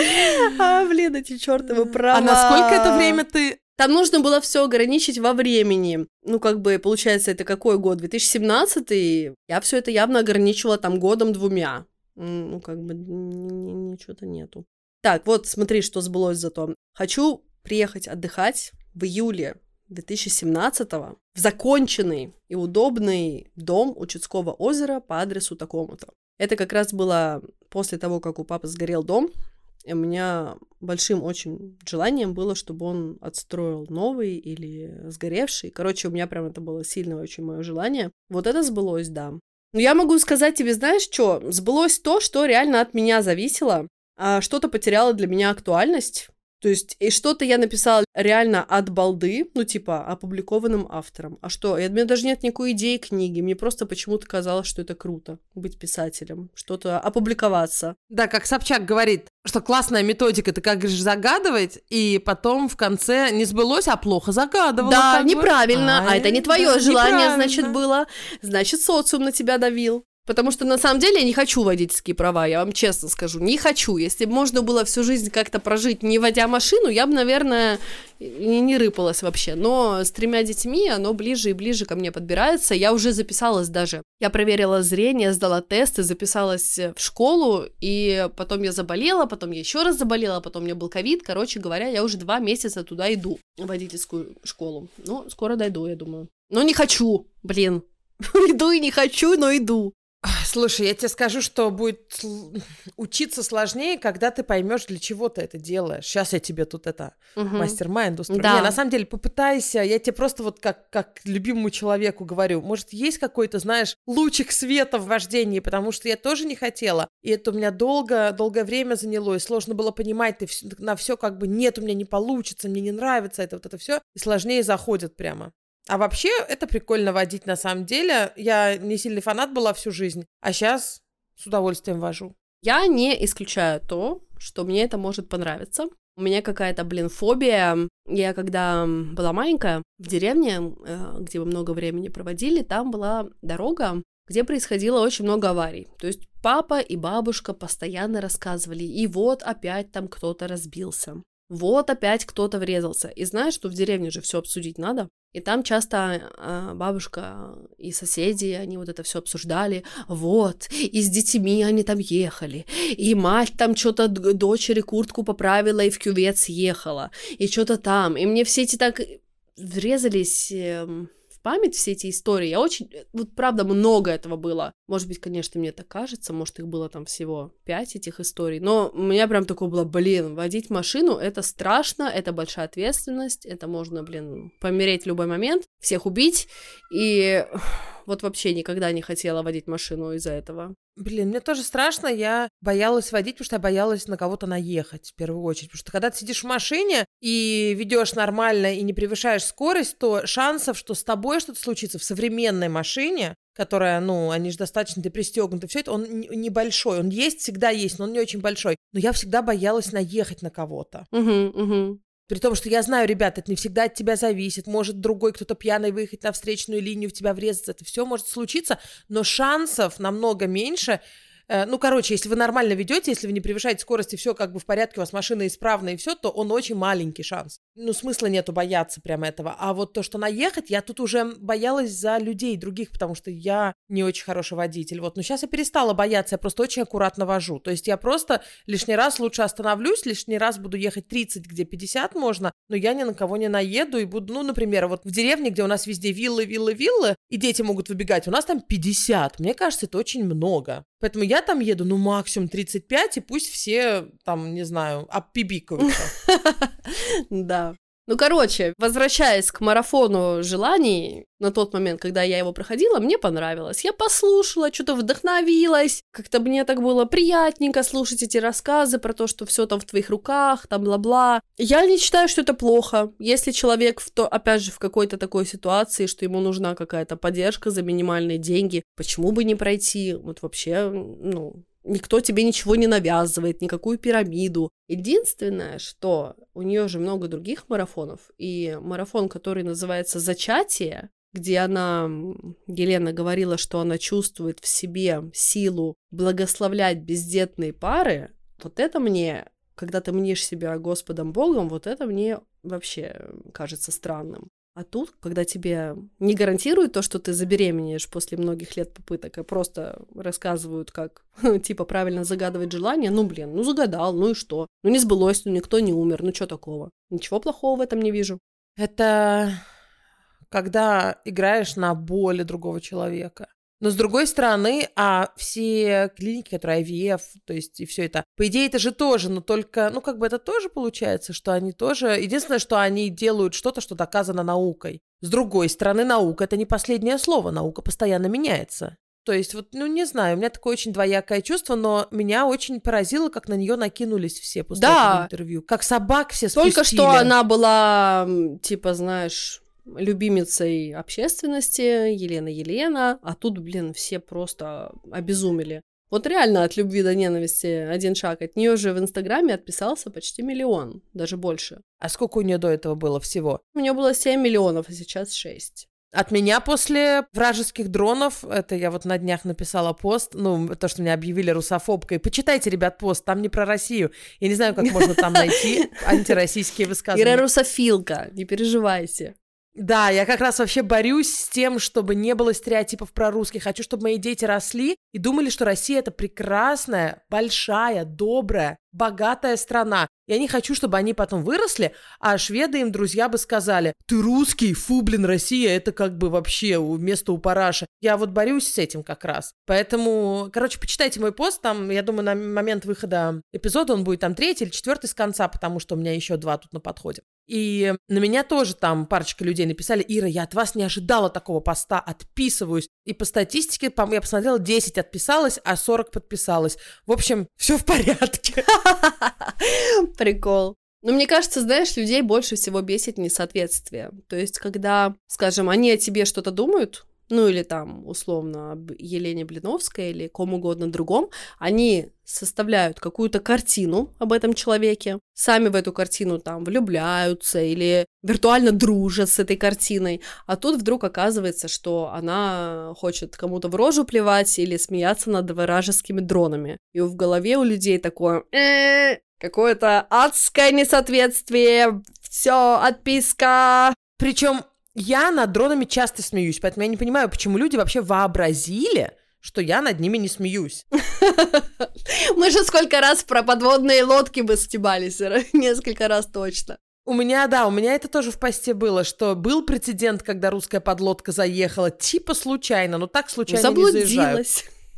А, блин, эти чертовы права. А насколько это время ты... Там нужно было все ограничить во времени. Ну, как бы, получается, это какой год? 2017 Я все это явно ограничивала там годом-двумя. Ну, как бы, ничего-то нету. Так, вот, смотри, что сбылось зато. Хочу приехать отдыхать в июле 2017 в законченный и удобный дом у Чудского озера по адресу такому-то. Это как раз было после того, как у папы сгорел дом. И у меня большим очень желанием было, чтобы он отстроил новый или сгоревший. Короче, у меня прям это было сильное очень мое желание. Вот это сбылось, да. Но я могу сказать тебе, знаешь что, сбылось то, что реально от меня зависело, а что-то потеряло для меня актуальность, то есть, и что-то я написала реально от балды, ну, типа, опубликованным автором. А что? И у меня даже нет никакой идеи книги. Мне просто почему-то казалось, что это круто быть писателем, что-то опубликоваться. Да, как Собчак говорит, что классная методика, ты как говоришь, загадывать, и потом в конце не сбылось, а плохо загадывала. Да, неправильно. Бы. А, это не твое желание, значит, было. Значит, социум на тебя давил. Потому что на самом деле я не хочу водительские права, я вам честно скажу, не хочу. Если бы можно было всю жизнь как-то прожить, не водя машину, я бы, наверное, и не рыпалась вообще. Но с тремя детьми оно ближе и ближе ко мне подбирается. Я уже записалась даже. Я проверила зрение, сдала тесты, записалась в школу, и потом я заболела, потом я еще раз заболела, потом у меня был ковид. Короче говоря, я уже два месяца туда иду, в водительскую школу. Ну, скоро дойду, я думаю. Но не хочу, блин. [LAUGHS] Иду и не хочу, но иду. Слушай, я тебе скажу, что будет учиться сложнее, когда ты поймешь, для чего ты это делаешь. Сейчас я тебе тут это угу. мастер-майнд устрою. Да. Не, на самом деле, попытайся, я тебе просто вот как, как любимому человеку говорю, может, есть какой-то, знаешь, лучик света в вождении, потому что я тоже не хотела. И это у меня долго, долгое время заняло, и сложно было понимать, ты на все как бы нет, у меня не получится, мне не нравится это, вот это все, и сложнее заходит прямо. А вообще, это прикольно водить на самом деле. Я не сильный фанат была всю жизнь, а сейчас с удовольствием вожу. Я не исключаю то, что мне это может понравиться. У меня какая-то, блин, фобия. Я когда была маленькая, в деревне, э, где мы много времени проводили, там была дорога, где происходило очень много аварий. То есть папа и бабушка постоянно рассказывали, и вот опять там кто-то разбился. Вот опять кто-то врезался. И знаешь, что в деревне же все обсудить надо. И там часто э, бабушка и соседи, они вот это все обсуждали. Вот, и с детьми они там ехали. И мать там что-то дочери куртку поправила и в кювет съехала. И что-то там. И мне все эти так врезались... Память все эти истории. Я очень... Э, вот правда, много этого было. Может быть, конечно, мне так кажется, может, их было там всего пять этих историй, но у меня прям такое было, блин, водить машину — это страшно, это большая ответственность, это можно, блин, помереть в любой момент, всех убить, и вот вообще никогда не хотела водить машину из-за этого. Блин, мне тоже страшно. Я боялась водить, потому что я боялась на кого-то наехать в первую очередь. Потому что когда ты сидишь в машине и ведешь нормально и не превышаешь скорость, то шансов, что с тобой что-то случится в современной машине, которая, ну, они же достаточно, ты пристегнуты, все это, он небольшой. Он есть, всегда есть, но он не очень большой. Но я всегда боялась наехать на кого-то. Угу, угу. При том, что я знаю, ребят, это не всегда от тебя зависит. Может другой кто-то пьяный выехать на встречную линию, в тебя врезаться. Это все может случиться, но шансов намного меньше, ну, короче, если вы нормально ведете, если вы не превышаете скорость и все как бы в порядке, у вас машина исправная и все, то он очень маленький шанс. Ну, смысла нету бояться прямо этого. А вот то, что наехать, я тут уже боялась за людей других, потому что я не очень хороший водитель. Вот, но сейчас я перестала бояться, я просто очень аккуратно вожу. То есть я просто лишний раз лучше остановлюсь, лишний раз буду ехать 30, где 50 можно, но я ни на кого не наеду и буду, ну, например, вот в деревне, где у нас везде виллы, виллы, виллы, и дети могут выбегать, у нас там 50. Мне кажется, это очень много. Поэтому я там еду, ну, максимум 35, и пусть все там, не знаю, обпибикаются. [LAUGHS] Да. Ну, короче, возвращаясь к марафону желаний, на тот момент, когда я его проходила, мне понравилось. Я послушала, что-то вдохновилась, как-то мне так было приятненько слушать эти рассказы про то, что все там в твоих руках, там бла-бла. Я не считаю, что это плохо. Если человек, в то, опять же, в какой-то такой ситуации, что ему нужна какая-то поддержка за минимальные деньги, почему бы не пройти? Вот вообще, ну, Никто тебе ничего не навязывает, никакую пирамиду. Единственное, что у нее же много других марафонов, и марафон, который называется «Зачатие», где она, Елена говорила, что она чувствует в себе силу благословлять бездетные пары, вот это мне, когда ты мнишь себя Господом Богом, вот это мне вообще кажется странным. А тут, когда тебе не гарантируют то, что ты забеременеешь после многих лет попыток, а просто рассказывают, как, [LAUGHS] типа, правильно загадывать желание, ну, блин, ну, загадал, ну и что? Ну, не сбылось, ну, никто не умер, ну, что такого? Ничего плохого в этом не вижу. Это когда играешь на боли другого человека. Но с другой стороны, а все клиники, которые IVF, то есть и все это, по идее, это же тоже, но только, ну, как бы это тоже получается, что они тоже... Единственное, что они делают что-то, что доказано наукой. С другой стороны, наука — это не последнее слово, наука постоянно меняется. То есть, вот, ну, не знаю, у меня такое очень двоякое чувство, но меня очень поразило, как на нее накинулись все после да. этого интервью. Как собак все спустили. Только что она была, типа, знаешь, любимицей общественности, Елена Елена, а тут, блин, все просто обезумели. Вот реально от любви до ненависти один шаг. От нее же в Инстаграме отписался почти миллион, даже больше. А сколько у нее до этого было всего? У нее было 7 миллионов, а сейчас 6. От меня после вражеских дронов, это я вот на днях написала пост, ну, то, что меня объявили русофобкой. Почитайте, ребят, пост, там не про Россию. Я не знаю, как можно там найти [LAUGHS] антироссийские высказывания. Ира русофилка, не переживайте. Да, я как раз вообще борюсь с тем, чтобы не было стереотипов про русских. Хочу, чтобы мои дети росли и думали, что Россия это прекрасная, большая, добрая, богатая страна. Я не хочу, чтобы они потом выросли, а шведы им друзья бы сказали, ты русский, фу, блин, Россия, это как бы вообще место у параши. Я вот борюсь с этим как раз. Поэтому, короче, почитайте мой пост, там, я думаю, на момент выхода эпизода он будет там третий или четвертый с конца, потому что у меня еще два тут на подходе. И на меня тоже там парочка людей написали, Ира, я от вас не ожидала такого поста, отписываюсь. И по статистике, я посмотрела, 10 отписалось, а 40 подписалось. В общем, все в порядке. [LAUGHS] Прикол. Но мне кажется, знаешь, людей больше всего бесит несоответствие. То есть, когда, скажем, они о тебе что-то думают, ну или там, условно, об Елене Блиновской или ком угодно другом, они составляют какую-то картину об этом человеке, сами в эту картину там влюбляются или виртуально дружат с этой картиной, а тут вдруг оказывается, что она хочет кому-то в рожу плевать или смеяться над вражескими дронами. И в голове у людей такое «Э, какое-то адское несоответствие, все, отписка. Причем я над дронами часто смеюсь, поэтому я не понимаю, почему люди вообще вообразили, что я над ними не смеюсь. [LAUGHS] Мы же сколько раз про подводные лодки бы стебались, [LAUGHS] несколько раз точно. У меня, да, у меня это тоже в посте было, что был прецедент, когда русская подлодка заехала, типа случайно, но так случайно не заезжают.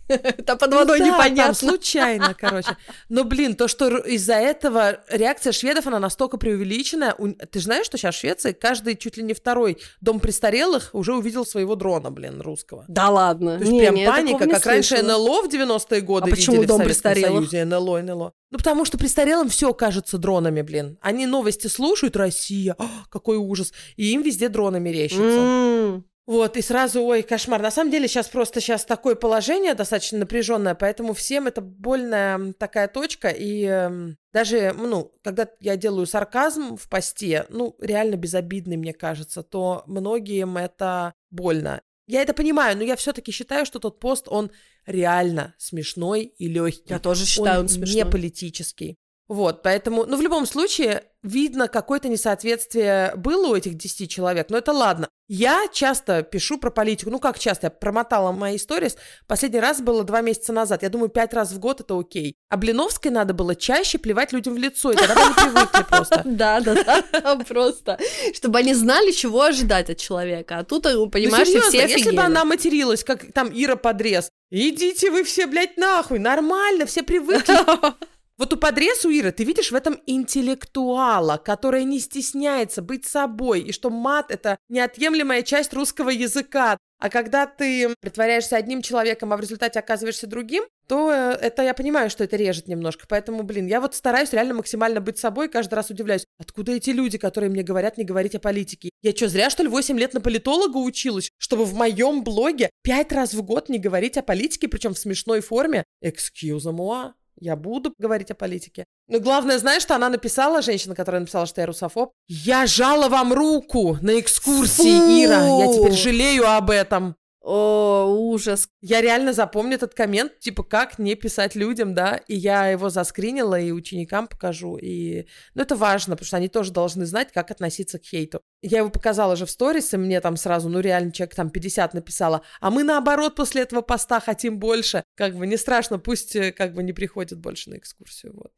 [LAUGHS] Там под водой ну, да, непонятно. Там случайно, [LAUGHS] короче. Но, блин, то, что из-за этого реакция шведов, она настолько преувеличенная. Ты же знаешь, что сейчас в Швеции каждый чуть ли не второй дом престарелых уже увидел своего дрона, блин, русского. Да ладно. То есть не, прям не, паника, как раньше НЛО в 90-е годы а почему дом в престарелых? Союзе, НЛО, НЛО. Ну, потому что престарелым все кажется дронами, блин. Они новости слушают, Россия, о, [GASPS] какой ужас. И им везде дроны мерещатся. Mm. Вот, и сразу, ой, кошмар. На самом деле сейчас просто сейчас такое положение достаточно напряженное, поэтому всем это больная такая точка. И э, даже, ну, когда я делаю сарказм в посте, ну, реально безобидный, мне кажется, то многим это больно. Я это понимаю, но я все-таки считаю, что тот пост, он реально смешной и легкий. Я тоже считаю, он, он смешной. не политический. Вот, поэтому, ну, в любом случае, видно, какое-то несоответствие было у этих 10 человек, но это ладно. Я часто пишу про политику, ну, как часто, я промотала мои истории. Последний раз было два месяца назад, я думаю, пять раз в год это окей. А Блиновской надо было чаще плевать людям в лицо, и тогда они привыкли просто. [LAUGHS] Да, да, да, [LAUGHS] просто. Чтобы они знали, чего ожидать от человека. А тут, ну, понимаешь, все если бы она материлась, как там Ира Подрез, идите вы все, блядь, нахуй, нормально, все привыкли. [LAUGHS] Вот у подрез у Иры ты видишь в этом интеллектуала, который не стесняется быть собой, и что мат — это неотъемлемая часть русского языка. А когда ты притворяешься одним человеком, а в результате оказываешься другим, то э, это я понимаю, что это режет немножко. Поэтому, блин, я вот стараюсь реально максимально быть собой, каждый раз удивляюсь, откуда эти люди, которые мне говорят не говорить о политике? Я что, зря, что ли, 8 лет на политолога училась, чтобы в моем блоге 5 раз в год не говорить о политике, причем в смешной форме? Excuse moi. Я буду говорить о политике. Но главное, знаешь, что она написала, женщина, которая написала, что я русофоб? Я жала вам руку на экскурсии, Фу! Ира. Я теперь жалею об этом. О, ужас. Я реально запомню этот коммент, типа, как не писать людям, да, и я его заскринила и ученикам покажу, и, ну, это важно, потому что они тоже должны знать, как относиться к хейту. Я его показала же в сторис, и мне там сразу, ну, реально, человек там 50 написала, а мы, наоборот, после этого поста хотим больше, как бы не страшно, пусть, э, как бы, не приходят больше на экскурсию, вот.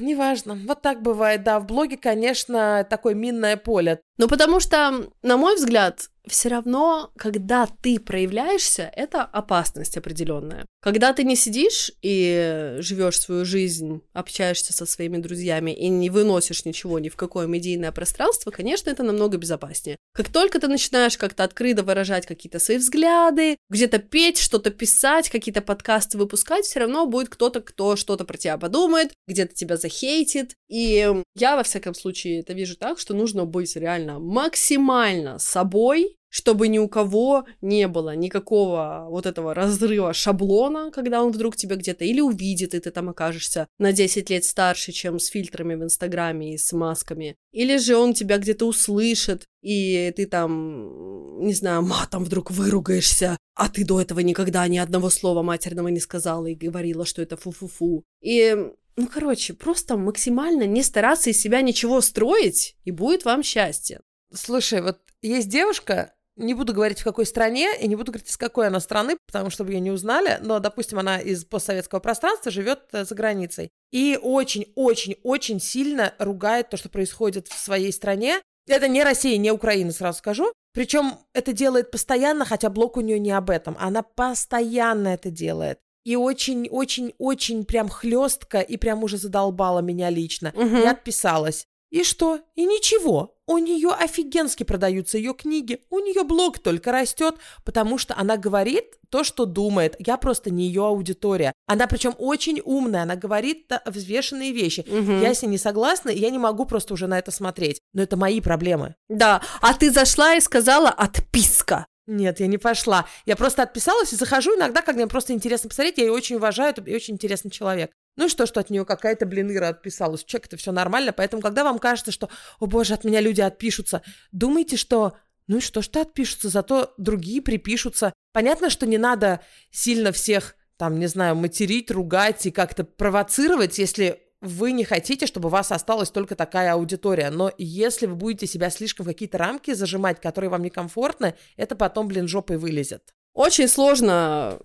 Неважно. Вот так бывает, да. В блоге, конечно, такое минное поле. Ну, потому что, на мой взгляд, все равно, когда ты проявляешься, это опасность определенная. Когда ты не сидишь и живешь свою жизнь, общаешься со своими друзьями и не выносишь ничего ни в какое медийное пространство, конечно, это намного безопаснее. Как только ты начинаешь как-то открыто выражать какие-то свои взгляды, где-то петь, что-то писать, какие-то подкасты выпускать, все равно будет кто-то, кто что-то про тебя подумает, где-то тебя захейтит. И я, во всяком случае, это вижу так, что нужно быть реально максимально собой, чтобы ни у кого не было никакого вот этого разрыва шаблона, когда он вдруг тебя где-то или увидит, и ты там окажешься на 10 лет старше, чем с фильтрами в Инстаграме и с масками, или же он тебя где-то услышит, и ты там, не знаю, матом вдруг выругаешься, а ты до этого никогда ни одного слова матерного не сказала и говорила, что это фу-фу-фу. И ну, короче, просто максимально не стараться из себя ничего строить, и будет вам счастье. Слушай, вот есть девушка, не буду говорить, в какой стране, и не буду говорить, из какой она страны, потому что ее не узнали, но, допустим, она из постсоветского пространства живет э, за границей. И очень-очень-очень сильно ругает то, что происходит в своей стране. Это не Россия, не Украина, сразу скажу. Причем это делает постоянно, хотя блог у нее не об этом. Она постоянно это делает. И очень-очень-очень прям хлестко и прям уже задолбала меня лично. Угу. И отписалась. И что? И ничего. У нее офигенски продаются ее книги. У нее блог только растет, потому что она говорит то, что думает. Я просто не ее аудитория. Она причем очень умная, она говорит взвешенные вещи. Угу. Я с ней не согласна, я не могу просто уже на это смотреть. Но это мои проблемы. Да, а ты зашла и сказала «отписка». Нет, я не пошла. Я просто отписалась и захожу иногда, когда мне просто интересно посмотреть. Я ее очень уважаю, это очень интересный человек. Ну и что, что от нее какая-то, блин, отписалась. Человек, это все нормально. Поэтому, когда вам кажется, что, о боже, от меня люди отпишутся, думайте, что ну и что, что отпишутся, зато другие припишутся. Понятно, что не надо сильно всех, там, не знаю, материть, ругать и как-то провоцировать, если вы не хотите, чтобы у вас осталась только такая аудитория. Но если вы будете себя слишком в какие-то рамки зажимать, которые вам некомфортны, это потом, блин, жопой вылезет. Очень сложно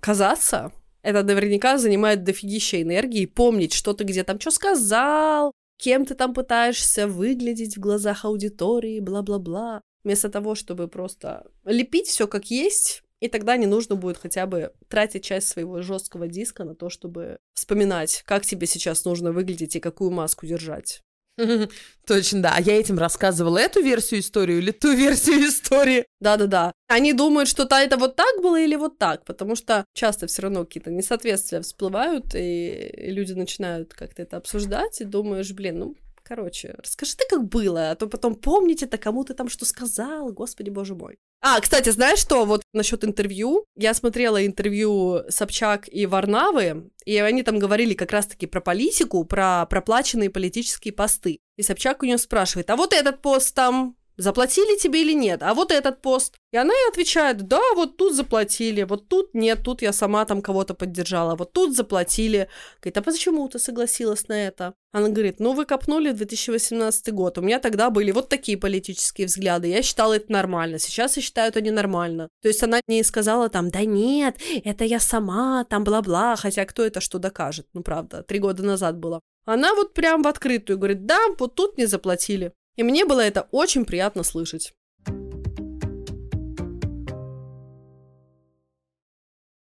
казаться, это наверняка занимает дофигища энергии, помнить, что ты где там что сказал, кем ты там пытаешься выглядеть в глазах аудитории, бла-бла-бла. Вместо того, чтобы просто лепить все как есть, и тогда не нужно будет хотя бы тратить часть своего жесткого диска на то, чтобы вспоминать, как тебе сейчас нужно выглядеть и какую маску держать. [LAUGHS] Точно, да. А я этим рассказывала эту версию истории или ту [LAUGHS] версию истории. Да-да-да. Они думают, что то это вот так было или вот так, потому что часто все равно какие-то несоответствия всплывают, и люди начинают как-то это обсуждать, и думаешь, блин, ну, Короче, расскажи ты, как было, а то потом помните это, кому ты там что сказал, господи боже мой. А, кстати, знаешь что, вот насчет интервью, я смотрела интервью Собчак и Варнавы, и они там говорили как раз-таки про политику, про проплаченные политические посты. И Собчак у нее спрашивает, а вот этот пост там заплатили тебе или нет, а вот этот пост. И она и отвечает, да, вот тут заплатили, вот тут нет, тут я сама там кого-то поддержала, вот тут заплатили. Говорит, а почему ты согласилась на это? Она говорит, ну вы копнули 2018 год, у меня тогда были вот такие политические взгляды, я считала это нормально, сейчас я считаю это ненормально. То есть она не сказала там, да нет, это я сама, там бла-бла, хотя кто это что докажет, ну правда, три года назад было. Она вот прям в открытую говорит, да, вот тут не заплатили. И мне было это очень приятно слышать.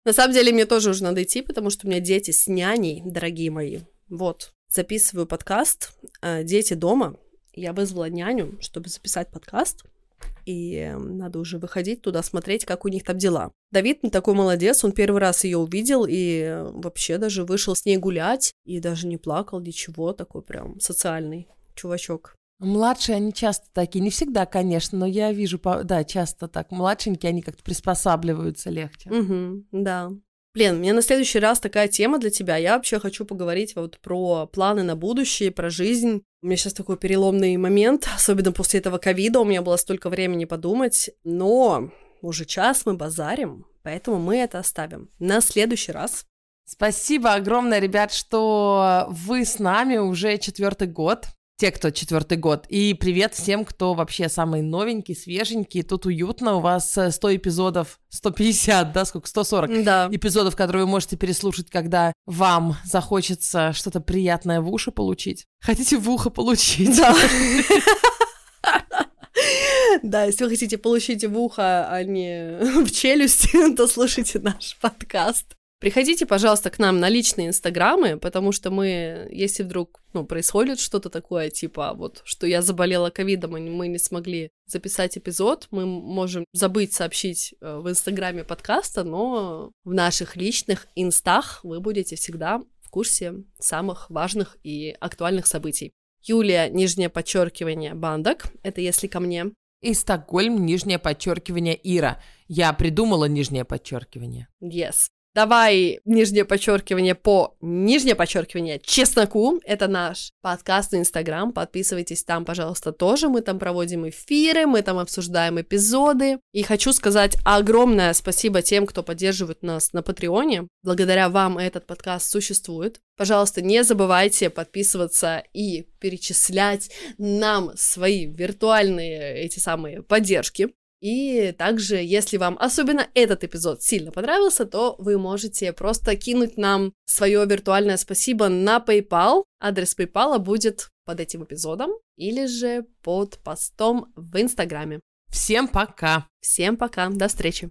На самом деле, мне тоже уже надо идти, потому что у меня дети с няней, дорогие мои. Вот, записываю подкаст, э, дети дома. Я вызвала няню, чтобы записать подкаст. И надо уже выходить туда, смотреть, как у них там дела. Давид такой молодец, он первый раз ее увидел и вообще даже вышел с ней гулять. И даже не плакал, ничего, такой прям социальный чувачок. Младшие, они часто такие, не всегда, конечно, но я вижу, да, часто так. Младшенькие, они как-то приспосабливаются легче. Угу, да. Блин, у меня на следующий раз такая тема для тебя. Я вообще хочу поговорить вот про планы на будущее, про жизнь. У меня сейчас такой переломный момент, [LAUGHS] особенно после этого ковида. У меня было столько времени подумать, но уже час мы базарим, поэтому мы это оставим на следующий раз. Спасибо огромное, ребят, что вы с нами уже четвертый год те, кто четвертый год. И привет всем, кто вообще самый новенький, свеженький. Тут уютно. У вас 100 э, эпизодов, 150, да, сколько? 140 да. эпизодов, которые вы можете переслушать, когда вам захочется что-то приятное в уши получить. Хотите в ухо получить? Да. [LAUGHS] [LAUGHS] Да, если вы хотите получить в ухо, а не [LAUGHS] в челюсть, то слушайте наш подкаст. Приходите, пожалуйста, к нам на личные инстаграмы, потому что мы, если вдруг ну, происходит что-то такое, типа вот, что я заболела ковидом, и мы не смогли записать эпизод, мы можем забыть сообщить э, в инстаграме подкаста, но в наших личных инстах вы будете всегда в курсе самых важных и актуальных событий. Юлия, нижнее подчеркивание, Бандок, это если ко мне. И Стокгольм, нижнее подчеркивание, Ира. Я придумала нижнее подчеркивание. Yes. Давай нижнее подчеркивание по нижнее подчеркивание чесноку. Это наш подкаст на Инстаграм. Подписывайтесь там, пожалуйста, тоже. Мы там проводим эфиры, мы там обсуждаем эпизоды. И хочу сказать огромное спасибо тем, кто поддерживает нас на Патреоне. Благодаря вам этот подкаст существует. Пожалуйста, не забывайте подписываться и перечислять нам свои виртуальные эти самые поддержки. И также, если вам особенно этот эпизод сильно понравился, то вы можете просто кинуть нам свое виртуальное спасибо на PayPal. Адрес PayPal будет под этим эпизодом или же под постом в Инстаграме. Всем пока! Всем пока, до встречи!